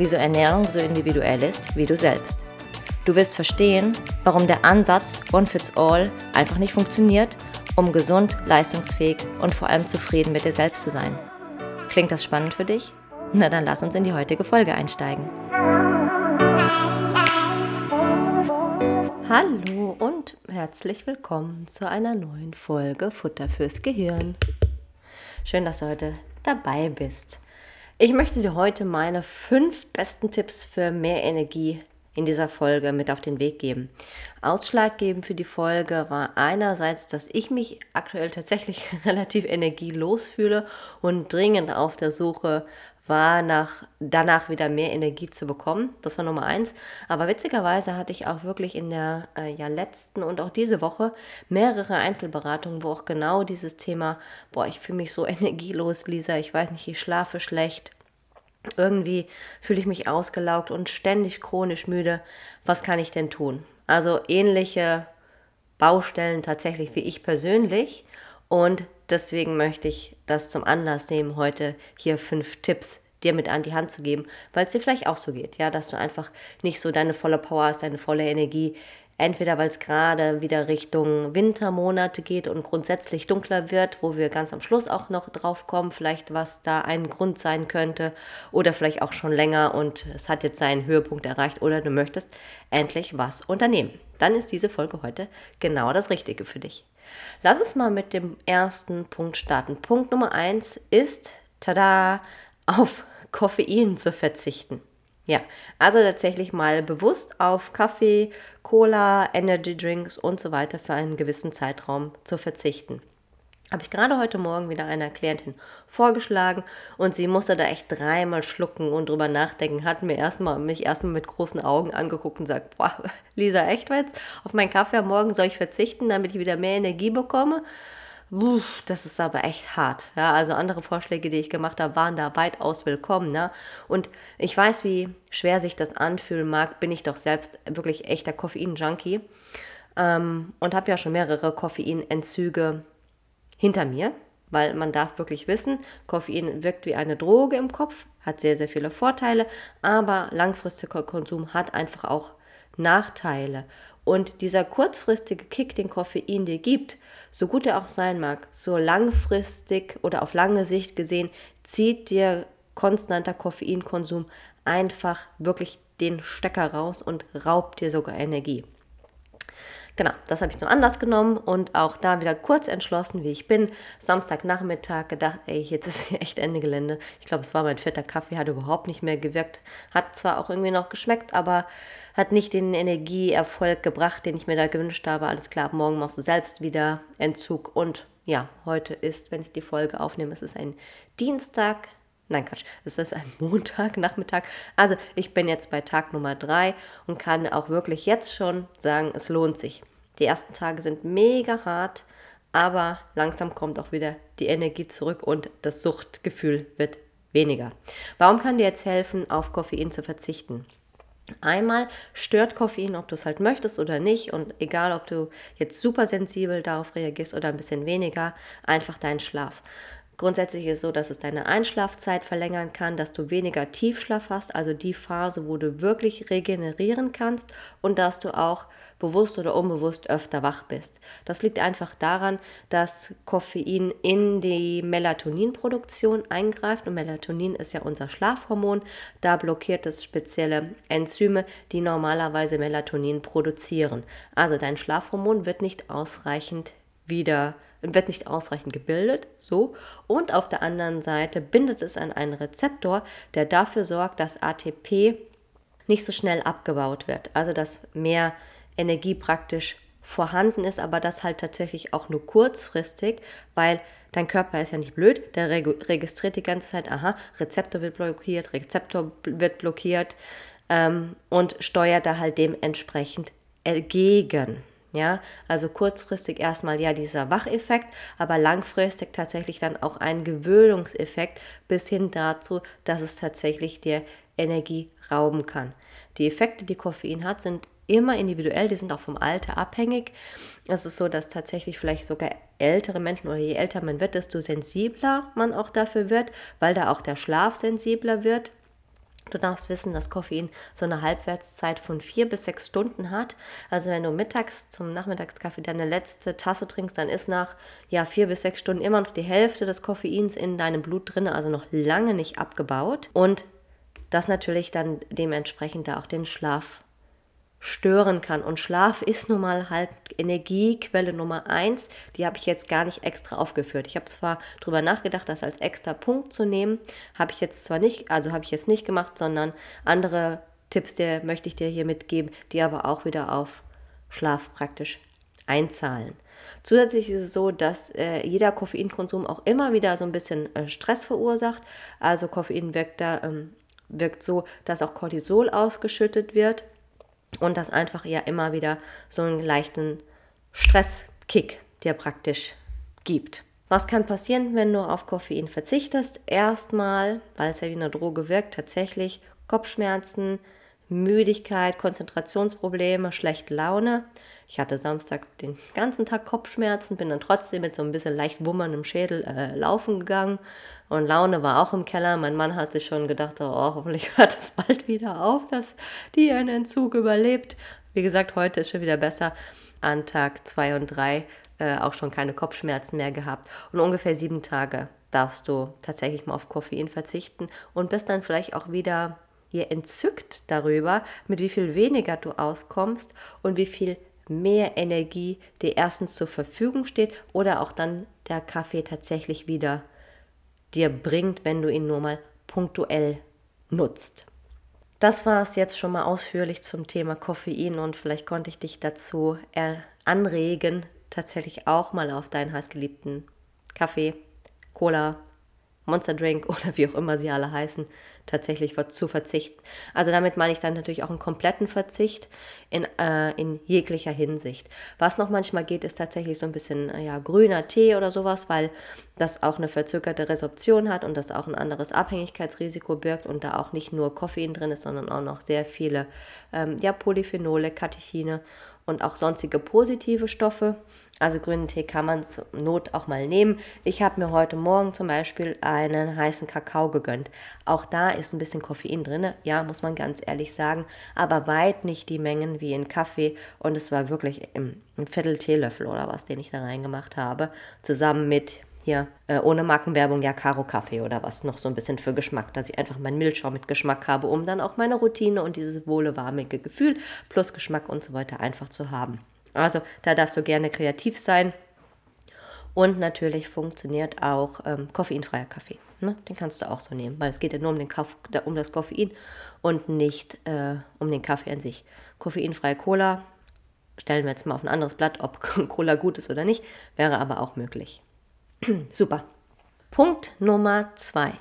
wieso Ernährung so individuell ist wie du selbst. Du wirst verstehen, warum der Ansatz One Fits All einfach nicht funktioniert, um gesund, leistungsfähig und vor allem zufrieden mit dir selbst zu sein. Klingt das spannend für dich? Na dann lass uns in die heutige Folge einsteigen. Hallo und herzlich willkommen zu einer neuen Folge Futter fürs Gehirn. Schön, dass du heute dabei bist. Ich möchte dir heute meine fünf besten Tipps für mehr Energie in dieser Folge mit auf den Weg geben. Ausschlaggebend für die Folge war einerseits, dass ich mich aktuell tatsächlich relativ energielos fühle und dringend auf der Suche war, nach, danach wieder mehr Energie zu bekommen. Das war Nummer eins. Aber witzigerweise hatte ich auch wirklich in der äh, ja, letzten und auch diese Woche mehrere Einzelberatungen, wo auch genau dieses Thema, boah, ich fühle mich so energielos, Lisa, ich weiß nicht, ich schlafe schlecht. Irgendwie fühle ich mich ausgelaugt und ständig chronisch müde. Was kann ich denn tun? Also ähnliche Baustellen tatsächlich wie ich persönlich. Und deswegen möchte ich das zum Anlass nehmen, heute hier fünf Tipps dir mit an die Hand zu geben, weil es dir vielleicht auch so geht, ja, dass du einfach nicht so deine volle Power hast, deine volle Energie, entweder weil es gerade wieder Richtung Wintermonate geht und grundsätzlich dunkler wird, wo wir ganz am Schluss auch noch drauf kommen, vielleicht was da ein Grund sein könnte oder vielleicht auch schon länger und es hat jetzt seinen Höhepunkt erreicht oder du möchtest endlich was unternehmen. Dann ist diese Folge heute genau das Richtige für dich. Lass uns mal mit dem ersten Punkt starten. Punkt Nummer eins ist, tada, auf Koffein zu verzichten. Ja, also tatsächlich mal bewusst auf Kaffee, Cola, Energy Drinks und so weiter für einen gewissen Zeitraum zu verzichten. Habe ich gerade heute Morgen wieder einer Klientin vorgeschlagen und sie musste da echt dreimal schlucken und drüber nachdenken, hat mir erstmal, mich erstmal mit großen Augen angeguckt und sagt, boah, Lisa, echt jetzt? Auf meinen Kaffee am Morgen soll ich verzichten, damit ich wieder mehr Energie bekomme? Uff, das ist aber echt hart. Ja, also andere Vorschläge, die ich gemacht habe, waren da weitaus willkommen. Ne? Und ich weiß, wie schwer sich das anfühlen mag, bin ich doch selbst wirklich echter Koffein-Junkie ähm, und habe ja schon mehrere Koffeinentzüge hinter mir, weil man darf wirklich wissen, Koffein wirkt wie eine Droge im Kopf, hat sehr, sehr viele Vorteile, aber langfristiger Konsum hat einfach auch Nachteile. Und dieser kurzfristige Kick, den Koffein dir gibt, so gut er auch sein mag, so langfristig oder auf lange Sicht gesehen, zieht dir konstanter Koffeinkonsum einfach wirklich den Stecker raus und raubt dir sogar Energie. Genau, das habe ich zum Anlass genommen und auch da wieder kurz entschlossen, wie ich bin. Samstagnachmittag gedacht, ey, jetzt ist hier echt Ende Gelände. Ich glaube, es war mein vierter Kaffee, hat überhaupt nicht mehr gewirkt. Hat zwar auch irgendwie noch geschmeckt, aber hat nicht den Energieerfolg gebracht, den ich mir da gewünscht habe. Alles klar, morgen machst du selbst wieder Entzug. Und ja, heute ist, wenn ich die Folge aufnehme, es ist ein Dienstag. Nein, Quatsch, es ist ein Montag, Nachmittag. Also ich bin jetzt bei Tag Nummer drei und kann auch wirklich jetzt schon sagen, es lohnt sich. Die ersten Tage sind mega hart, aber langsam kommt auch wieder die Energie zurück und das Suchtgefühl wird weniger. Warum kann dir jetzt helfen, auf Koffein zu verzichten? Einmal stört Koffein, ob du es halt möchtest oder nicht und egal, ob du jetzt super sensibel darauf reagierst oder ein bisschen weniger, einfach deinen Schlaf. Grundsätzlich ist es so, dass es deine Einschlafzeit verlängern kann, dass du weniger Tiefschlaf hast, also die Phase, wo du wirklich regenerieren kannst und dass du auch bewusst oder unbewusst öfter wach bist. Das liegt einfach daran, dass Koffein in die Melatoninproduktion eingreift und Melatonin ist ja unser Schlafhormon. Da blockiert es spezielle Enzyme, die normalerweise Melatonin produzieren. Also dein Schlafhormon wird nicht ausreichend wieder wird nicht ausreichend gebildet, so. Und auf der anderen Seite bindet es an einen Rezeptor, der dafür sorgt, dass ATP nicht so schnell abgebaut wird. Also dass mehr Energie praktisch vorhanden ist, aber das halt tatsächlich auch nur kurzfristig, weil dein Körper ist ja nicht blöd, der registriert die ganze Zeit, aha, Rezeptor wird blockiert, Rezeptor wird blockiert, ähm, und steuert da halt dementsprechend entgegen. Ja, also kurzfristig erstmal ja dieser Wacheffekt, aber langfristig tatsächlich dann auch ein Gewöhnungseffekt bis hin dazu, dass es tatsächlich dir Energie rauben kann. Die Effekte, die Koffein hat, sind immer individuell, die sind auch vom Alter abhängig. Es ist so, dass tatsächlich vielleicht sogar ältere Menschen oder je älter man wird, desto sensibler man auch dafür wird, weil da auch der Schlaf sensibler wird. Du darfst wissen, dass Koffein so eine Halbwertszeit von vier bis sechs Stunden hat. Also wenn du mittags zum Nachmittagskaffee deine letzte Tasse trinkst, dann ist nach ja, vier bis sechs Stunden immer noch die Hälfte des Koffeins in deinem Blut drin, also noch lange nicht abgebaut. Und das natürlich dann dementsprechend da auch den Schlaf stören kann. Und Schlaf ist nun mal halt Energiequelle Nummer eins. Die habe ich jetzt gar nicht extra aufgeführt. Ich habe zwar darüber nachgedacht, das als extra Punkt zu nehmen, habe ich jetzt zwar nicht, also habe ich jetzt nicht gemacht, sondern andere Tipps, der möchte ich dir hier mitgeben, die aber auch wieder auf Schlaf praktisch einzahlen. Zusätzlich ist es so, dass äh, jeder Koffeinkonsum auch immer wieder so ein bisschen äh, Stress verursacht. Also Koffein wirkt da ähm, wirkt so, dass auch Cortisol ausgeschüttet wird und das einfach ja immer wieder so einen leichten Stresskick dir praktisch gibt. Was kann passieren, wenn du auf Koffein verzichtest? Erstmal, weil es ja wie eine Droge wirkt, tatsächlich Kopfschmerzen, Müdigkeit, Konzentrationsprobleme, schlechte Laune. Ich hatte Samstag den ganzen Tag Kopfschmerzen, bin dann trotzdem mit so ein bisschen leicht wummerndem Schädel äh, laufen gegangen und Laune war auch im Keller. Mein Mann hat sich schon gedacht, oh, hoffentlich hört das bald wieder auf, dass die einen Entzug überlebt. Wie gesagt, heute ist schon wieder besser. An Tag 2 und 3 äh, auch schon keine Kopfschmerzen mehr gehabt. Und ungefähr sieben Tage darfst du tatsächlich mal auf Koffein verzichten und bist dann vielleicht auch wieder ihr entzückt darüber, mit wie viel weniger du auskommst und wie viel mehr Energie dir erstens zur Verfügung steht oder auch dann der Kaffee tatsächlich wieder dir bringt, wenn du ihn nur mal punktuell nutzt. Das war es jetzt schon mal ausführlich zum Thema Koffein und vielleicht konnte ich dich dazu anregen, tatsächlich auch mal auf deinen heißgeliebten Kaffee, Cola, Monster Drink oder wie auch immer sie alle heißen, tatsächlich zu verzichten. Also damit meine ich dann natürlich auch einen kompletten Verzicht in, äh, in jeglicher Hinsicht. Was noch manchmal geht, ist tatsächlich so ein bisschen äh, ja, grüner Tee oder sowas, weil das auch eine verzögerte Resorption hat und das auch ein anderes Abhängigkeitsrisiko birgt und da auch nicht nur Koffein drin ist, sondern auch noch sehr viele ähm, ja, Polyphenole, Katechine und auch sonstige positive Stoffe. Also grünen Tee kann man zur Not auch mal nehmen. Ich habe mir heute Morgen zum Beispiel einen heißen Kakao gegönnt. Auch da ist ein bisschen Koffein drin, ja, muss man ganz ehrlich sagen, aber weit nicht die Mengen wie in Kaffee. Und es war wirklich ein Viertel Teelöffel oder was, den ich da reingemacht habe, zusammen mit hier äh, ohne Markenwerbung ja Karo Kaffee oder was noch so ein bisschen für Geschmack, dass ich einfach meinen Milchschaum mit Geschmack habe, um dann auch meine Routine und dieses wohle warmige Gefühl plus Geschmack und so weiter einfach zu haben. Also da darfst du gerne kreativ sein. Und natürlich funktioniert auch ähm, koffeinfreier Kaffee. Ne? Den kannst du auch so nehmen, weil es geht ja nur um, den Kaff, um das Koffein und nicht äh, um den Kaffee an sich. Koffeinfreie Cola, stellen wir jetzt mal auf ein anderes Blatt, ob Cola gut ist oder nicht, wäre aber auch möglich. Super. Punkt Nummer zwei.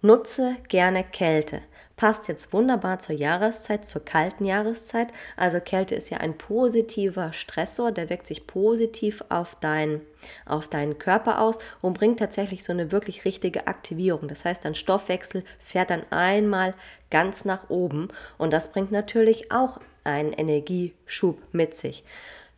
Nutze gerne Kälte passt jetzt wunderbar zur Jahreszeit, zur kalten Jahreszeit. Also Kälte ist ja ein positiver Stressor, der wirkt sich positiv auf, dein, auf deinen Körper aus und bringt tatsächlich so eine wirklich richtige Aktivierung. Das heißt, dein Stoffwechsel fährt dann einmal ganz nach oben und das bringt natürlich auch einen Energieschub mit sich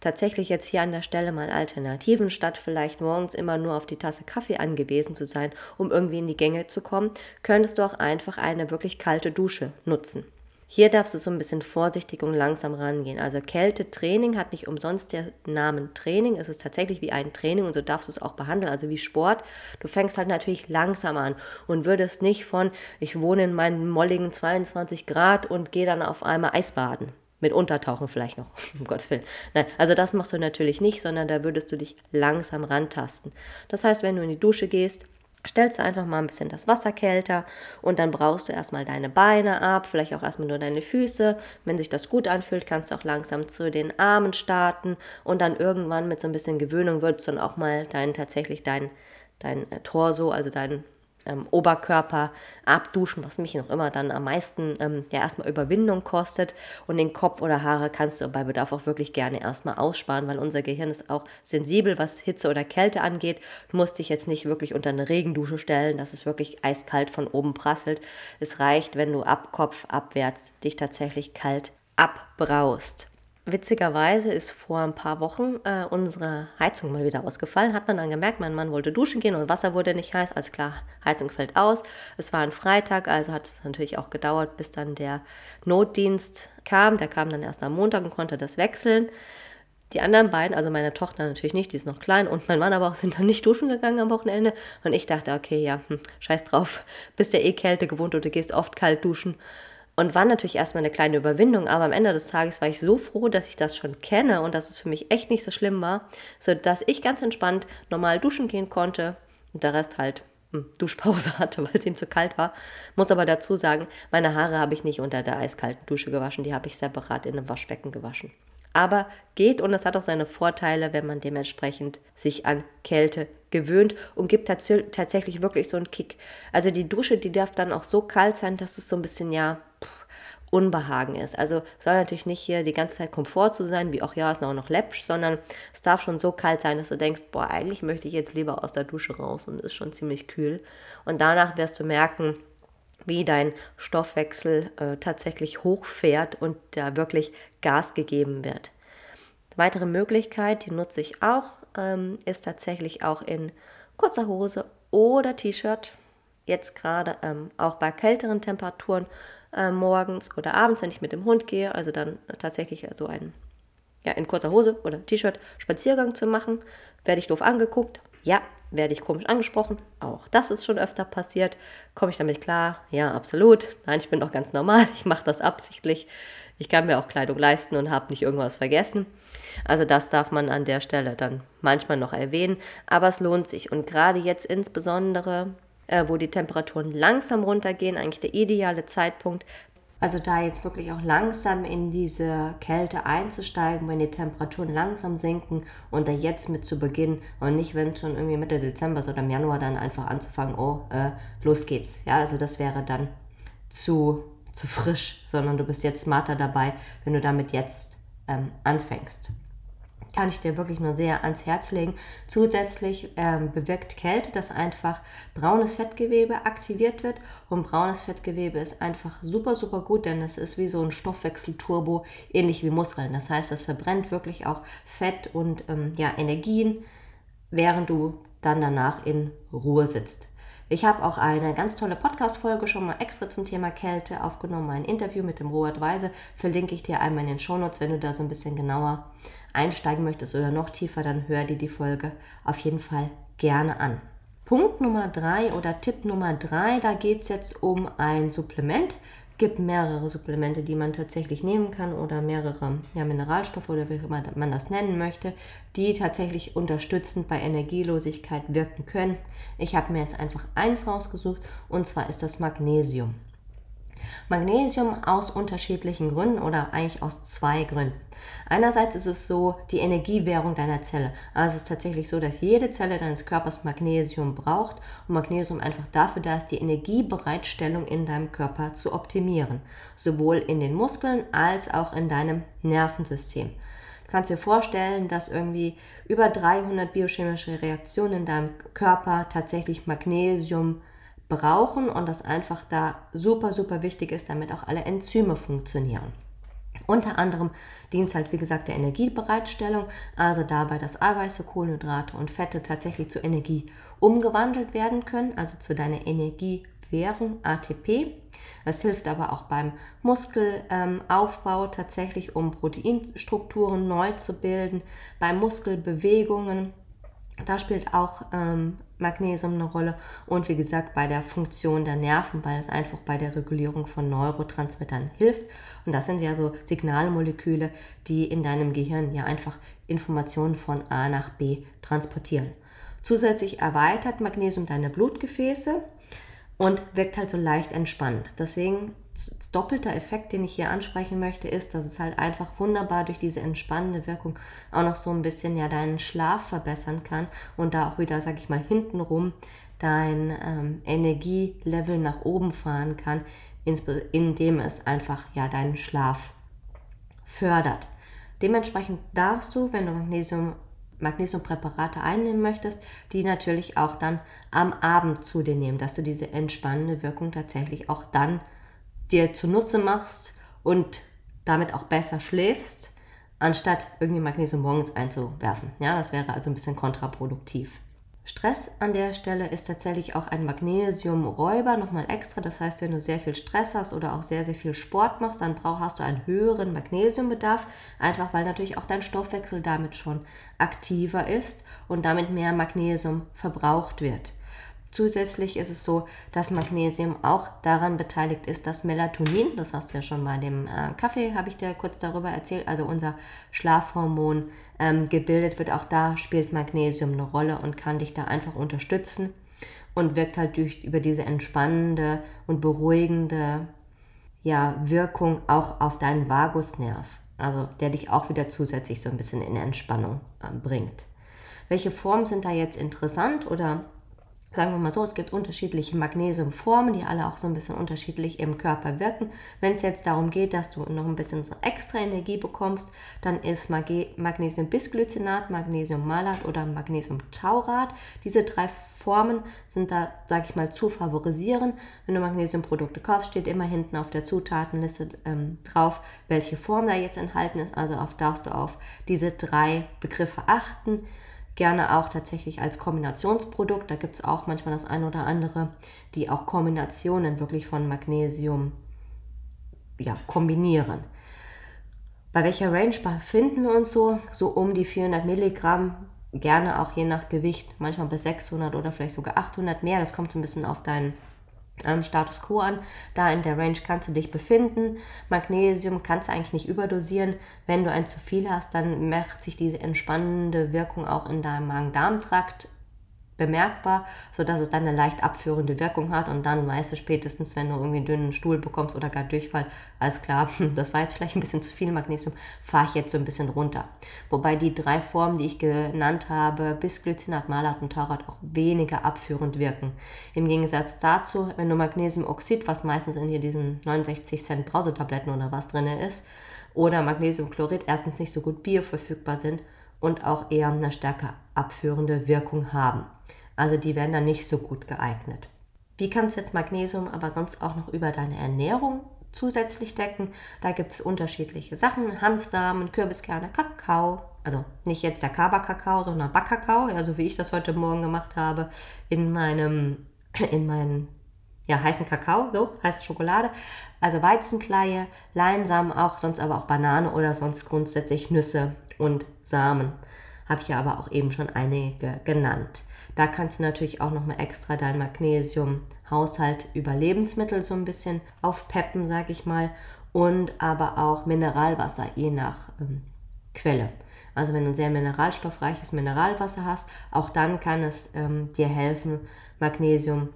tatsächlich jetzt hier an der Stelle mal Alternativen, statt vielleicht morgens immer nur auf die Tasse Kaffee angewiesen zu sein, um irgendwie in die Gänge zu kommen, könntest du auch einfach eine wirklich kalte Dusche nutzen. Hier darfst du so ein bisschen vorsichtig und langsam rangehen. Also Kältetraining hat nicht umsonst den Namen Training. Es ist tatsächlich wie ein Training und so darfst du es auch behandeln, also wie Sport. Du fängst halt natürlich langsam an und würdest nicht von, ich wohne in meinen molligen 22 Grad und gehe dann auf einmal Eisbaden mit Untertauchen vielleicht noch, um Gottes Willen. Nein, also das machst du natürlich nicht, sondern da würdest du dich langsam rantasten. Das heißt, wenn du in die Dusche gehst, stellst du einfach mal ein bisschen das Wasser kälter und dann brauchst du erstmal deine Beine ab, vielleicht auch erstmal nur deine Füße. Wenn sich das gut anfühlt, kannst du auch langsam zu den Armen starten und dann irgendwann mit so ein bisschen Gewöhnung würdest du dann auch mal dein, tatsächlich dein, dein äh, Torso, also dein ähm, Oberkörper abduschen, was mich noch immer dann am meisten ähm, ja erstmal Überwindung kostet. Und den Kopf oder Haare kannst du bei Bedarf auch wirklich gerne erstmal aussparen, weil unser Gehirn ist auch sensibel, was Hitze oder Kälte angeht. Du musst dich jetzt nicht wirklich unter eine Regendusche stellen, dass es wirklich eiskalt von oben prasselt. Es reicht, wenn du ab Kopf abwärts dich tatsächlich kalt abbraust. Witzigerweise ist vor ein paar Wochen äh, unsere Heizung mal wieder ausgefallen. Hat man dann gemerkt, mein Mann wollte duschen gehen und Wasser wurde nicht heiß. Alles klar, Heizung fällt aus. Es war ein Freitag, also hat es natürlich auch gedauert, bis dann der Notdienst kam. Der kam dann erst am Montag und konnte das wechseln. Die anderen beiden, also meine Tochter natürlich nicht, die ist noch klein und mein Mann aber auch, sind dann nicht duschen gegangen am Wochenende. Und ich dachte, okay, ja, hm, scheiß drauf, bist ja eh Kälte gewohnt du gehst oft kalt duschen. Und war natürlich erstmal eine kleine Überwindung, aber am Ende des Tages war ich so froh, dass ich das schon kenne und dass es für mich echt nicht so schlimm war, sodass ich ganz entspannt normal duschen gehen konnte und der Rest halt hm, Duschpause hatte, weil es ihm zu kalt war. Muss aber dazu sagen, meine Haare habe ich nicht unter der eiskalten Dusche gewaschen, die habe ich separat in einem Waschbecken gewaschen. Aber geht und es hat auch seine Vorteile, wenn man dementsprechend sich an Kälte gewöhnt und gibt tats tatsächlich wirklich so einen Kick. Also die Dusche, die darf dann auch so kalt sein, dass es so ein bisschen, ja, Unbehagen ist. Also soll natürlich nicht hier die ganze Zeit Komfort zu sein, wie auch ja, ist auch noch läppsch, sondern es darf schon so kalt sein, dass du denkst, boah, eigentlich möchte ich jetzt lieber aus der Dusche raus und ist schon ziemlich kühl. Und danach wirst du merken, wie dein Stoffwechsel äh, tatsächlich hochfährt und da wirklich Gas gegeben wird. Weitere Möglichkeit, die nutze ich auch, ähm, ist tatsächlich auch in kurzer Hose oder T-Shirt. Jetzt gerade ähm, auch bei kälteren Temperaturen äh, morgens oder abends, wenn ich mit dem Hund gehe, also dann tatsächlich so ein, ja, in kurzer Hose oder T-Shirt Spaziergang zu machen. Werde ich doof angeguckt? Ja. Werde ich komisch angesprochen? Auch das ist schon öfter passiert. Komme ich damit klar? Ja, absolut. Nein, ich bin doch ganz normal. Ich mache das absichtlich. Ich kann mir auch Kleidung leisten und habe nicht irgendwas vergessen. Also das darf man an der Stelle dann manchmal noch erwähnen. Aber es lohnt sich. Und gerade jetzt insbesondere äh, wo die Temperaturen langsam runtergehen, eigentlich der ideale Zeitpunkt. Also da jetzt wirklich auch langsam in diese Kälte einzusteigen, wenn die Temperaturen langsam sinken und da jetzt mit zu beginnen und nicht, wenn schon irgendwie Mitte Dezember oder im Januar dann einfach anzufangen, oh, äh, los geht's. Ja, also das wäre dann zu, zu frisch, sondern du bist jetzt smarter dabei, wenn du damit jetzt ähm, anfängst kann ich dir wirklich nur sehr ans Herz legen. Zusätzlich ähm, bewirkt Kälte, dass einfach braunes Fettgewebe aktiviert wird und braunes Fettgewebe ist einfach super, super gut, denn es ist wie so ein Stoffwechselturbo, ähnlich wie Muskeln. Das heißt, es verbrennt wirklich auch Fett und ähm, ja, Energien, während du dann danach in Ruhe sitzt. Ich habe auch eine ganz tolle Podcast-Folge schon mal extra zum Thema Kälte aufgenommen, ein Interview mit dem Robert Weise. Verlinke ich dir einmal in den Shownotes, wenn du da so ein bisschen genauer einsteigen möchtest oder noch tiefer, dann hör dir die Folge auf jeden Fall gerne an. Punkt Nummer drei oder Tipp Nummer drei, da geht es jetzt um ein Supplement, gibt mehrere Supplemente, die man tatsächlich nehmen kann oder mehrere ja, Mineralstoffe oder wie immer man das nennen möchte, die tatsächlich unterstützend bei Energielosigkeit wirken können. Ich habe mir jetzt einfach eins rausgesucht und zwar ist das Magnesium. Magnesium aus unterschiedlichen Gründen oder eigentlich aus zwei Gründen. Einerseits ist es so die Energiewährung deiner Zelle. Also es ist tatsächlich so, dass jede Zelle deines Körpers Magnesium braucht und Magnesium einfach dafür da ist, die Energiebereitstellung in deinem Körper zu optimieren. Sowohl in den Muskeln als auch in deinem Nervensystem. Du kannst dir vorstellen, dass irgendwie über 300 biochemische Reaktionen in deinem Körper tatsächlich Magnesium brauchen und das einfach da super, super wichtig ist, damit auch alle Enzyme funktionieren. Unter anderem dient es halt, wie gesagt, der Energiebereitstellung, also dabei, dass Eiweiße, Kohlenhydrate und Fette tatsächlich zur Energie umgewandelt werden können, also zu deiner Energiewährung ATP. Es hilft aber auch beim Muskelaufbau ähm, tatsächlich, um Proteinstrukturen neu zu bilden, bei Muskelbewegungen. Da spielt auch ähm, Magnesium eine Rolle und wie gesagt bei der Funktion der Nerven, weil es einfach bei der Regulierung von Neurotransmittern hilft. Und das sind ja so Signalmoleküle, die in deinem Gehirn ja einfach Informationen von A nach B transportieren. Zusätzlich erweitert Magnesium deine Blutgefäße und wirkt halt so leicht entspannend. Deswegen doppelter Effekt, den ich hier ansprechen möchte, ist, dass es halt einfach wunderbar durch diese entspannende Wirkung auch noch so ein bisschen ja deinen Schlaf verbessern kann und da auch wieder, sag ich mal, hintenrum dein ähm, Energielevel nach oben fahren kann, indem es einfach ja deinen Schlaf fördert. Dementsprechend darfst du, wenn du Magnesium, Magnesiumpräparate einnehmen möchtest, die natürlich auch dann am Abend zu dir nehmen, dass du diese entspannende Wirkung tatsächlich auch dann dir zunutze machst und damit auch besser schläfst, anstatt irgendwie Magnesium morgens einzuwerfen. Ja, das wäre also ein bisschen kontraproduktiv. Stress an der Stelle ist tatsächlich auch ein Magnesiumräuber nochmal extra. Das heißt, wenn du sehr viel Stress hast oder auch sehr, sehr viel Sport machst, dann brauch, hast du einen höheren Magnesiumbedarf, einfach weil natürlich auch dein Stoffwechsel damit schon aktiver ist und damit mehr Magnesium verbraucht wird. Zusätzlich ist es so, dass Magnesium auch daran beteiligt ist, dass Melatonin, das hast du ja schon bei dem äh, Kaffee, habe ich dir kurz darüber erzählt, also unser Schlafhormon ähm, gebildet wird. Auch da spielt Magnesium eine Rolle und kann dich da einfach unterstützen und wirkt halt durch über diese entspannende und beruhigende ja, Wirkung auch auf deinen Vagusnerv, also der dich auch wieder zusätzlich so ein bisschen in Entspannung äh, bringt. Welche Formen sind da jetzt interessant oder sagen wir mal so, es gibt unterschiedliche Magnesiumformen, die alle auch so ein bisschen unterschiedlich im Körper wirken. Wenn es jetzt darum geht, dass du noch ein bisschen so extra Energie bekommst, dann ist Magnesium-Bisglycinat, Magnesium-Malat oder Magnesium-Taurat. Diese drei Formen sind da, sage ich mal, zu favorisieren. Wenn du Magnesiumprodukte kaufst, steht immer hinten auf der Zutatenliste ähm, drauf, welche Form da jetzt enthalten ist. Also auf, darfst du auf diese drei Begriffe achten gerne auch tatsächlich als Kombinationsprodukt. Da gibt es auch manchmal das eine oder andere, die auch Kombinationen wirklich von Magnesium ja, kombinieren. Bei welcher Range befinden wir uns so? So um die 400 Milligramm, gerne auch je nach Gewicht, manchmal bis 600 oder vielleicht sogar 800 mehr. Das kommt so ein bisschen auf deinen ähm, Status Quo an. Da in der Range kannst du dich befinden. Magnesium kannst du eigentlich nicht überdosieren. Wenn du ein zu viel hast, dann macht sich diese entspannende Wirkung auch in deinem Magen-Darm-Trakt bemerkbar, sodass es dann eine leicht abführende Wirkung hat und dann weißt du spätestens, wenn du irgendwie einen dünnen Stuhl bekommst oder gar Durchfall, alles klar, das war jetzt vielleicht ein bisschen zu viel Magnesium, fahre ich jetzt so ein bisschen runter. Wobei die drei Formen, die ich genannt habe, Bisglycinat, Malat und Taurat auch weniger abführend wirken. Im Gegensatz dazu, wenn du Magnesiumoxid, was meistens in hier diesen 69 Cent Brausetabletten oder was drin ist, oder Magnesiumchlorid erstens nicht so gut bioverfügbar sind und auch eher eine stärker abführende Wirkung haben. Also die werden dann nicht so gut geeignet. Wie kannst du jetzt Magnesium aber sonst auch noch über deine Ernährung zusätzlich decken? Da gibt es unterschiedliche Sachen. Hanfsamen, Kürbiskerne, Kakao. Also nicht jetzt der Kaba-Kakao, sondern Backkakao, ja, so wie ich das heute Morgen gemacht habe, in meinem, in meinen ja, heißen Kakao, so, heiße Schokolade. Also Weizenkleie, Leinsamen auch, sonst aber auch Banane oder sonst grundsätzlich Nüsse und Samen. Habe ich ja aber auch eben schon einige genannt. Da kannst du natürlich auch nochmal extra deinen Magnesiumhaushalt über Lebensmittel so ein bisschen aufpeppen, sag ich mal. Und aber auch Mineralwasser, je nach ähm, Quelle. Also wenn du ein sehr mineralstoffreiches Mineralwasser hast, auch dann kann es ähm, dir helfen, Magnesium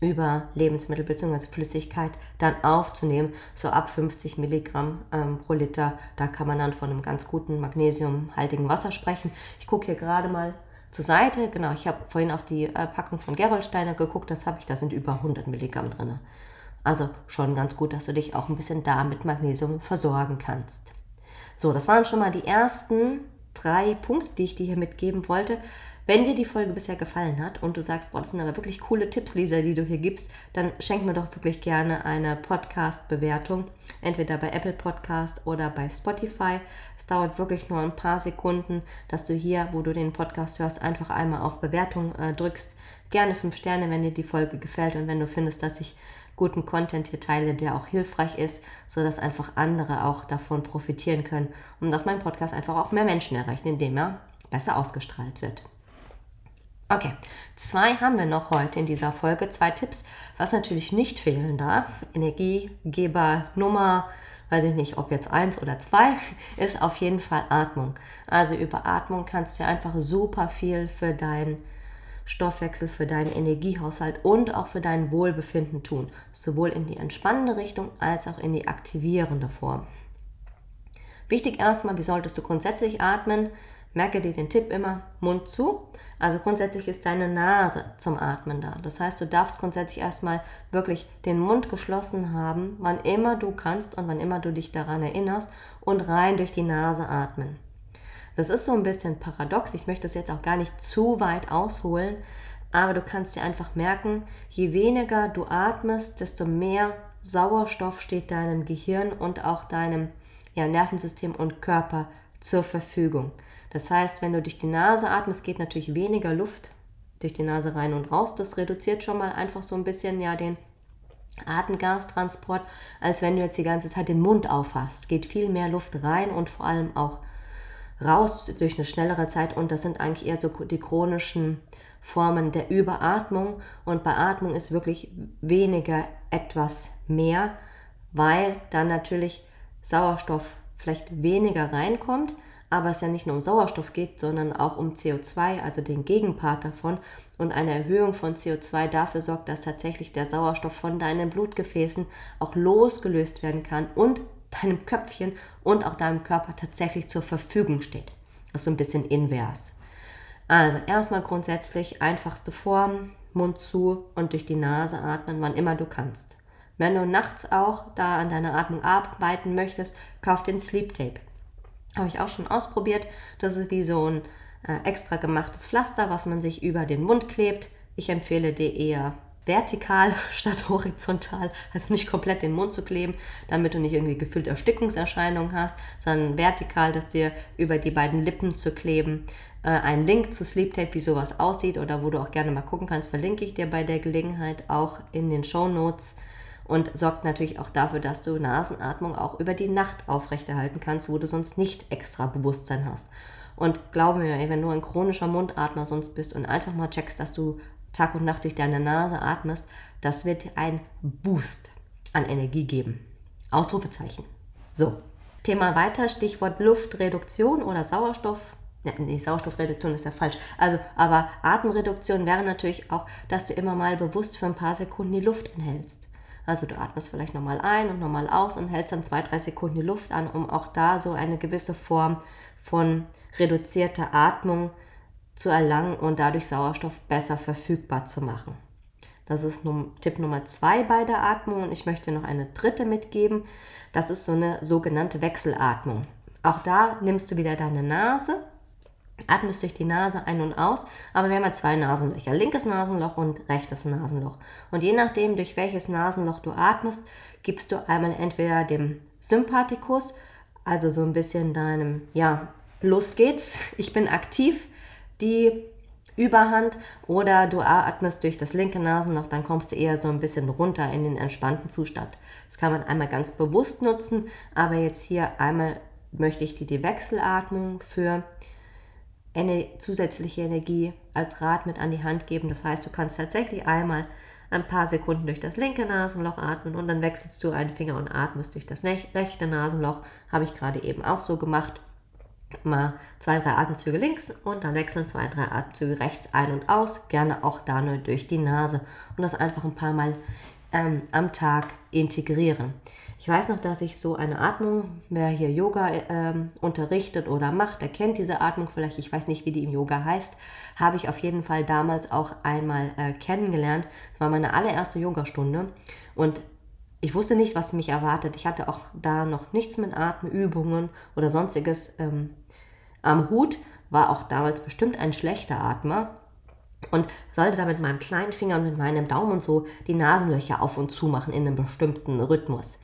über Lebensmittel bzw. Flüssigkeit dann aufzunehmen, so ab 50 Milligramm ähm, pro Liter. Da kann man dann von einem ganz guten magnesiumhaltigen Wasser sprechen. Ich gucke hier gerade mal zur Seite. Genau, ich habe vorhin auf die äh, Packung von Gerolsteiner geguckt, das habe ich, da sind über 100 Milligramm drin. Also schon ganz gut, dass du dich auch ein bisschen da mit Magnesium versorgen kannst. So, das waren schon mal die ersten drei Punkte, die ich dir hier mitgeben wollte. Wenn dir die Folge bisher gefallen hat und du sagst, boah, das sind aber wirklich coole Tipps, Lisa, die du hier gibst, dann schenk mir doch wirklich gerne eine Podcast-Bewertung. Entweder bei Apple Podcast oder bei Spotify. Es dauert wirklich nur ein paar Sekunden, dass du hier, wo du den Podcast hörst, einfach einmal auf Bewertung äh, drückst. Gerne fünf Sterne, wenn dir die Folge gefällt und wenn du findest, dass ich guten Content hier teile, der auch hilfreich ist, sodass einfach andere auch davon profitieren können und dass mein Podcast einfach auch mehr Menschen erreicht, indem er besser ausgestrahlt wird. Okay, zwei haben wir noch heute in dieser Folge. Zwei Tipps, was natürlich nicht fehlen darf. Energiegeber Nummer, weiß ich nicht, ob jetzt eins oder zwei, ist auf jeden Fall Atmung. Also über Atmung kannst du einfach super viel für deinen Stoffwechsel, für deinen Energiehaushalt und auch für dein Wohlbefinden tun. Sowohl in die entspannende Richtung als auch in die aktivierende Form. Wichtig erstmal, wie solltest du grundsätzlich atmen? Merke dir den Tipp immer, Mund zu. Also grundsätzlich ist deine Nase zum Atmen da. Das heißt, du darfst grundsätzlich erstmal wirklich den Mund geschlossen haben, wann immer du kannst und wann immer du dich daran erinnerst und rein durch die Nase atmen. Das ist so ein bisschen paradox. Ich möchte das jetzt auch gar nicht zu weit ausholen, aber du kannst dir einfach merken, je weniger du atmest, desto mehr Sauerstoff steht deinem Gehirn und auch deinem ja, Nervensystem und Körper zur Verfügung. Das heißt, wenn du durch die Nase atmest, geht natürlich weniger Luft durch die Nase rein und raus. Das reduziert schon mal einfach so ein bisschen ja den Atemgastransport, als wenn du jetzt die ganze Zeit den Mund aufhast. Geht viel mehr Luft rein und vor allem auch raus durch eine schnellere Zeit und das sind eigentlich eher so die chronischen Formen der Überatmung und bei Atmung ist wirklich weniger etwas mehr, weil dann natürlich Sauerstoff vielleicht weniger reinkommt, aber es ja nicht nur um Sauerstoff geht, sondern auch um CO2, also den Gegenpart davon. Und eine Erhöhung von CO2 dafür sorgt, dass tatsächlich der Sauerstoff von deinen Blutgefäßen auch losgelöst werden kann und deinem Köpfchen und auch deinem Körper tatsächlich zur Verfügung steht. Das ist so ein bisschen invers. Also erstmal grundsätzlich einfachste Form, Mund zu und durch die Nase atmen, wann immer du kannst. Wenn du nachts auch da an deiner Atmung arbeiten möchtest, kauf den Sleep Tape. Habe ich auch schon ausprobiert. Das ist wie so ein äh, extra gemachtes Pflaster, was man sich über den Mund klebt. Ich empfehle dir eher vertikal statt horizontal, also nicht komplett den Mund zu kleben, damit du nicht irgendwie gefüllte Erstickungserscheinungen hast, sondern vertikal, das dir über die beiden Lippen zu kleben. Äh, ein Link zu Sleep Tape, wie sowas aussieht oder wo du auch gerne mal gucken kannst, verlinke ich dir bei der Gelegenheit auch in den Show Notes und sorgt natürlich auch dafür, dass du Nasenatmung auch über die Nacht aufrechterhalten kannst, wo du sonst nicht extra Bewusstsein hast. Und glaube mir, wenn du ein chronischer Mundatmer sonst bist und einfach mal checkst, dass du Tag und Nacht durch deine Nase atmest, das wird dir einen Boost an Energie geben. Ausrufezeichen. So, Thema weiter, Stichwort Luftreduktion oder Sauerstoff. Nee, Sauerstoffreduktion ist ja falsch. Also, aber Atemreduktion wäre natürlich auch, dass du immer mal bewusst für ein paar Sekunden die Luft inhältst. Also du atmest vielleicht nochmal ein und nochmal aus und hältst dann zwei, drei Sekunden die Luft an, um auch da so eine gewisse Form von reduzierter Atmung zu erlangen und dadurch Sauerstoff besser verfügbar zu machen. Das ist Tipp Nummer zwei bei der Atmung und ich möchte noch eine dritte mitgeben. Das ist so eine sogenannte Wechselatmung. Auch da nimmst du wieder deine Nase Atmest durch die Nase ein und aus, aber wir haben ja zwei Nasenlöcher, linkes Nasenloch und rechtes Nasenloch. Und je nachdem, durch welches Nasenloch du atmest, gibst du einmal entweder dem Sympathikus, also so ein bisschen deinem, ja, los geht's, ich bin aktiv, die Überhand, oder du atmest durch das linke Nasenloch, dann kommst du eher so ein bisschen runter in den entspannten Zustand. Das kann man einmal ganz bewusst nutzen, aber jetzt hier einmal möchte ich dir die Wechselatmung für zusätzliche Energie als Rad mit an die Hand geben. Das heißt, du kannst tatsächlich einmal ein paar Sekunden durch das linke Nasenloch atmen und dann wechselst du einen Finger und atmest durch das rechte Nasenloch. Habe ich gerade eben auch so gemacht. Mal zwei, drei Atemzüge links und dann wechseln zwei, drei Atemzüge rechts ein und aus. Gerne auch da nur durch die Nase und das einfach ein paar Mal ähm, am Tag integrieren. Ich weiß noch, dass ich so eine Atmung, wer hier Yoga ähm, unterrichtet oder macht, der kennt diese Atmung vielleicht, ich weiß nicht, wie die im Yoga heißt, habe ich auf jeden Fall damals auch einmal äh, kennengelernt. Es war meine allererste Yogastunde und ich wusste nicht, was mich erwartet. Ich hatte auch da noch nichts mit Atemübungen oder sonstiges ähm, am Hut, war auch damals bestimmt ein schlechter Atmer und sollte da mit meinem kleinen Finger und mit meinem Daumen so die Nasenlöcher auf und zu machen in einem bestimmten Rhythmus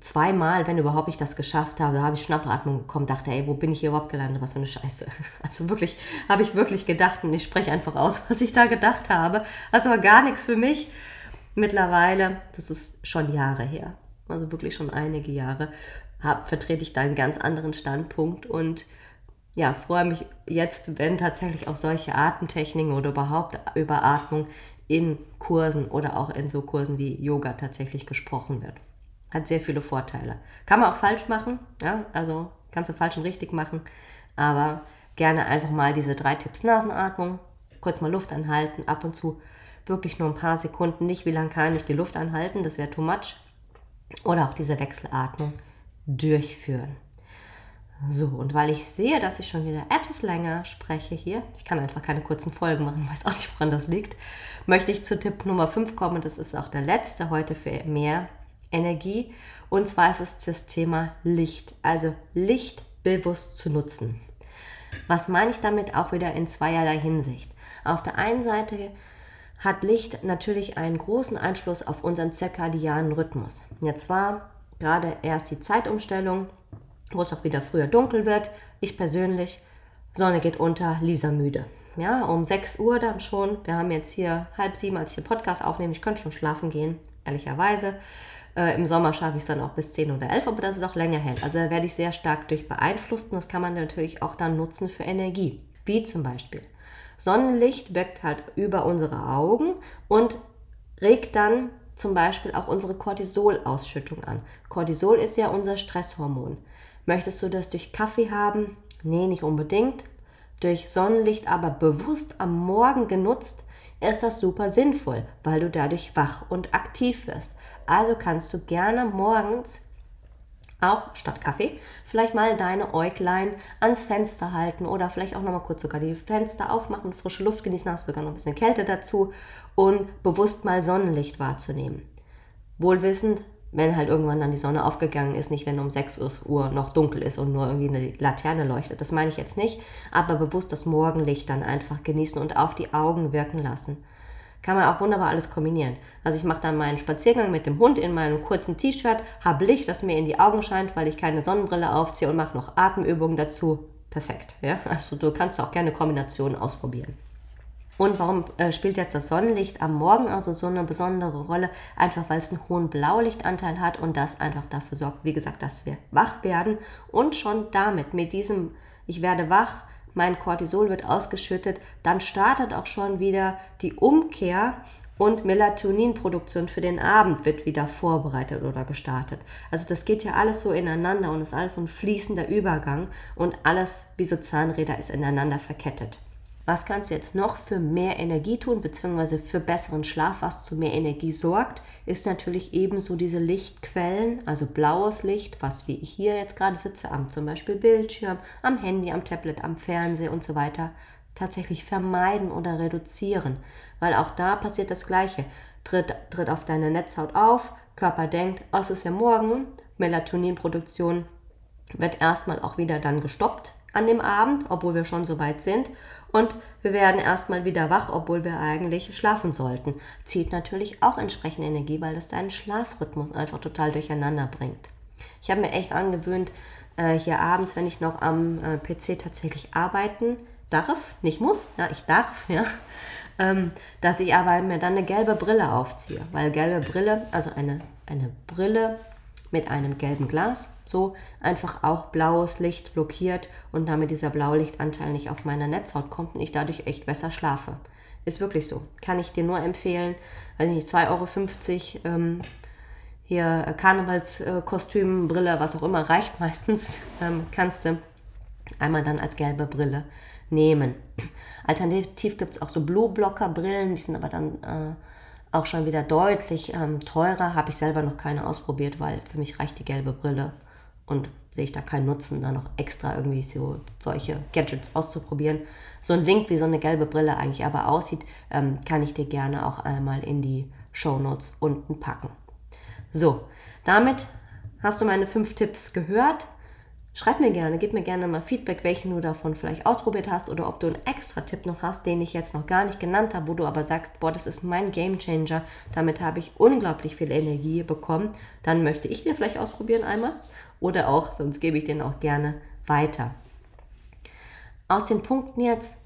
zweimal, wenn überhaupt ich das geschafft habe, da habe ich Schnappatmung bekommen, dachte, ey, wo bin ich hier überhaupt gelandet, was für eine Scheiße. Also wirklich, habe ich wirklich gedacht und ich spreche einfach aus, was ich da gedacht habe. Also war gar nichts für mich. Mittlerweile, das ist schon Jahre her, also wirklich schon einige Jahre, hab, vertrete ich da einen ganz anderen Standpunkt und ja, freue mich jetzt, wenn tatsächlich auch solche Atemtechniken oder überhaupt über Atmung in Kursen oder auch in so Kursen wie Yoga tatsächlich gesprochen wird. Hat sehr viele Vorteile. Kann man auch falsch machen, ja, also kannst du falsch und richtig machen, aber gerne einfach mal diese drei Tipps Nasenatmung, kurz mal Luft anhalten, ab und zu wirklich nur ein paar Sekunden, nicht wie lange kann ich die Luft anhalten, das wäre too much. Oder auch diese Wechselatmung durchführen. So, und weil ich sehe, dass ich schon wieder etwas länger spreche hier, ich kann einfach keine kurzen Folgen machen, weiß auch nicht, woran das liegt, möchte ich zu Tipp Nummer 5 kommen. Das ist auch der letzte heute für mehr Energie. Und zwar ist es das Thema Licht. Also Licht bewusst zu nutzen. Was meine ich damit auch wieder in zweierlei Hinsicht? Auf der einen Seite hat Licht natürlich einen großen Einfluss auf unseren zirkadianen Rhythmus. Jetzt war gerade erst die Zeitumstellung wo es auch wieder früher dunkel wird. Ich persönlich, Sonne geht unter, Lisa müde. Ja, um 6 Uhr dann schon. Wir haben jetzt hier halb sieben, als ich den Podcast aufnehme. Ich könnte schon schlafen gehen, ehrlicherweise. Äh, Im Sommer schaffe ich es dann auch bis 10 oder 11, aber das ist auch länger hell. Also werde ich sehr stark durch beeinflusst und das kann man natürlich auch dann nutzen für Energie. Wie zum Beispiel. Sonnenlicht wirkt halt über unsere Augen und regt dann zum Beispiel auch unsere Cortisolausschüttung an. Cortisol ist ja unser Stresshormon. Möchtest du das durch Kaffee haben? Nee, nicht unbedingt. Durch Sonnenlicht aber bewusst am Morgen genutzt, ist das super sinnvoll, weil du dadurch wach und aktiv wirst. Also kannst du gerne morgens auch statt Kaffee vielleicht mal deine Äuglein ans Fenster halten oder vielleicht auch nochmal kurz sogar die Fenster aufmachen, frische Luft genießen, hast sogar noch ein bisschen Kälte dazu und bewusst mal Sonnenlicht wahrzunehmen. Wohlwissend, wenn halt irgendwann dann die Sonne aufgegangen ist, nicht wenn um 6 Uhr noch dunkel ist und nur irgendwie eine Laterne leuchtet. Das meine ich jetzt nicht, aber bewusst das Morgenlicht dann einfach genießen und auf die Augen wirken lassen. Kann man auch wunderbar alles kombinieren. Also ich mache dann meinen Spaziergang mit dem Hund in meinem kurzen T-Shirt, habe Licht, das mir in die Augen scheint, weil ich keine Sonnenbrille aufziehe und mache noch Atemübungen dazu. Perfekt. Ja? Also du kannst auch gerne Kombinationen ausprobieren. Und warum äh, spielt jetzt das Sonnenlicht am Morgen also so eine besondere Rolle? Einfach weil es einen hohen Blaulichtanteil hat und das einfach dafür sorgt, wie gesagt, dass wir wach werden und schon damit, mit diesem Ich werde wach, mein Cortisol wird ausgeschüttet, dann startet auch schon wieder die Umkehr und Melatoninproduktion für den Abend wird wieder vorbereitet oder gestartet. Also das geht ja alles so ineinander und ist alles so ein fließender Übergang und alles wie so Zahnräder ist ineinander verkettet. Was kannst du jetzt noch für mehr Energie tun, beziehungsweise für besseren Schlaf, was zu mehr Energie sorgt, ist natürlich ebenso diese Lichtquellen, also blaues Licht, was wie ich hier jetzt gerade sitze, am zum Beispiel Bildschirm, am Handy, am Tablet, am Fernseher und so weiter, tatsächlich vermeiden oder reduzieren. Weil auch da passiert das Gleiche. Tritt, tritt auf deine Netzhaut auf, Körper denkt, oh, es ist ja morgen, Melatoninproduktion wird erstmal auch wieder dann gestoppt an dem Abend, obwohl wir schon so weit sind. Und wir werden erstmal wieder wach, obwohl wir eigentlich schlafen sollten. Zieht natürlich auch entsprechend Energie, weil das deinen Schlafrhythmus einfach total durcheinander bringt. Ich habe mir echt angewöhnt, äh, hier abends, wenn ich noch am äh, PC tatsächlich arbeiten darf, nicht muss, ja, ich darf, ja, ähm, dass ich aber mir dann eine gelbe Brille aufziehe, weil gelbe Brille, also eine, eine Brille mit einem gelben Glas, so einfach auch blaues Licht blockiert und damit dieser Blaulichtanteil nicht auf meiner Netzhaut kommt und ich dadurch echt besser schlafe. Ist wirklich so. Kann ich dir nur empfehlen. Weiß nicht, 2,50 Euro ähm, hier Karnevalskostüm, Brille, was auch immer, reicht meistens. Ähm, kannst du einmal dann als gelbe Brille nehmen. Alternativ gibt es auch so Blue Blocker Brillen, die sind aber dann äh, auch schon wieder deutlich ähm, teurer. Habe ich selber noch keine ausprobiert, weil für mich reicht die gelbe Brille und sehe ich da keinen Nutzen, da noch extra irgendwie so solche Gadgets auszuprobieren. So ein Link, wie so eine gelbe Brille eigentlich aber aussieht, ähm, kann ich dir gerne auch einmal in die Show Notes unten packen. So, damit hast du meine fünf Tipps gehört. Schreib mir gerne, gib mir gerne mal Feedback, welchen du davon vielleicht ausprobiert hast oder ob du einen extra Tipp noch hast, den ich jetzt noch gar nicht genannt habe, wo du aber sagst, boah, das ist mein Game Changer, damit habe ich unglaublich viel Energie bekommen. Dann möchte ich den vielleicht ausprobieren einmal oder auch, sonst gebe ich den auch gerne weiter. Aus den Punkten jetzt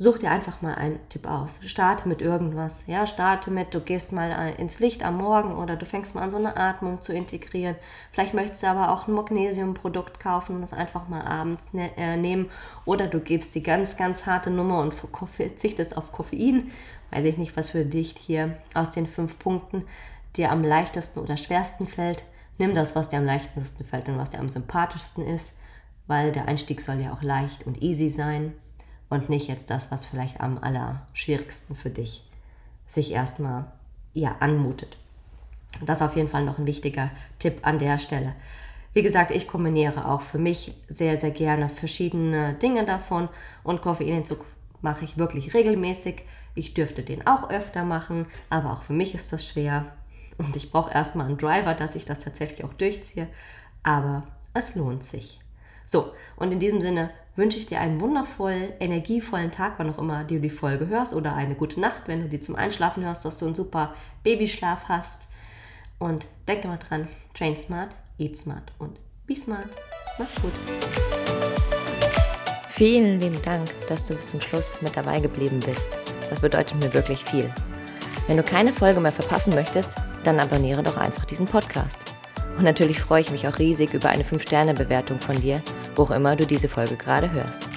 Such dir einfach mal einen Tipp aus. Starte mit irgendwas. Ja, starte mit, du gehst mal äh, ins Licht am Morgen oder du fängst mal an, so eine Atmung zu integrieren. Vielleicht möchtest du aber auch ein Magnesiumprodukt kaufen und das einfach mal abends ne äh, nehmen. Oder du gibst die ganz, ganz harte Nummer und verzichtest auf Koffein. Weiß ich nicht, was für dich hier aus den fünf Punkten dir am leichtesten oder schwersten fällt. Nimm das, was dir am leichtesten fällt und was dir am sympathischsten ist, weil der Einstieg soll ja auch leicht und easy sein und nicht jetzt das, was vielleicht am allerschwierigsten für dich sich erstmal ja, anmutet. Das ist auf jeden Fall noch ein wichtiger Tipp an der Stelle. Wie gesagt, ich kombiniere auch für mich sehr, sehr gerne verschiedene Dinge davon und Koffeinentzug mache ich wirklich regelmäßig. Ich dürfte den auch öfter machen, aber auch für mich ist das schwer. Und ich brauche erstmal einen Driver, dass ich das tatsächlich auch durchziehe. Aber es lohnt sich. So, und in diesem Sinne wünsche ich dir einen wundervollen, energievollen Tag, wann auch immer du die Folge hörst, oder eine gute Nacht, wenn du die zum Einschlafen hörst, dass du einen super Babyschlaf hast. Und denke mal dran, train smart, eat smart und be smart. Mach's gut. Vielen lieben Dank, dass du bis zum Schluss mit dabei geblieben bist. Das bedeutet mir wirklich viel. Wenn du keine Folge mehr verpassen möchtest, dann abonniere doch einfach diesen Podcast. Und natürlich freue ich mich auch riesig über eine 5-Sterne-Bewertung von dir, wo auch immer du diese Folge gerade hörst.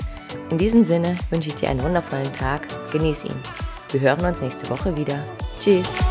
In diesem Sinne wünsche ich dir einen wundervollen Tag, genieß ihn. Wir hören uns nächste Woche wieder. Tschüss!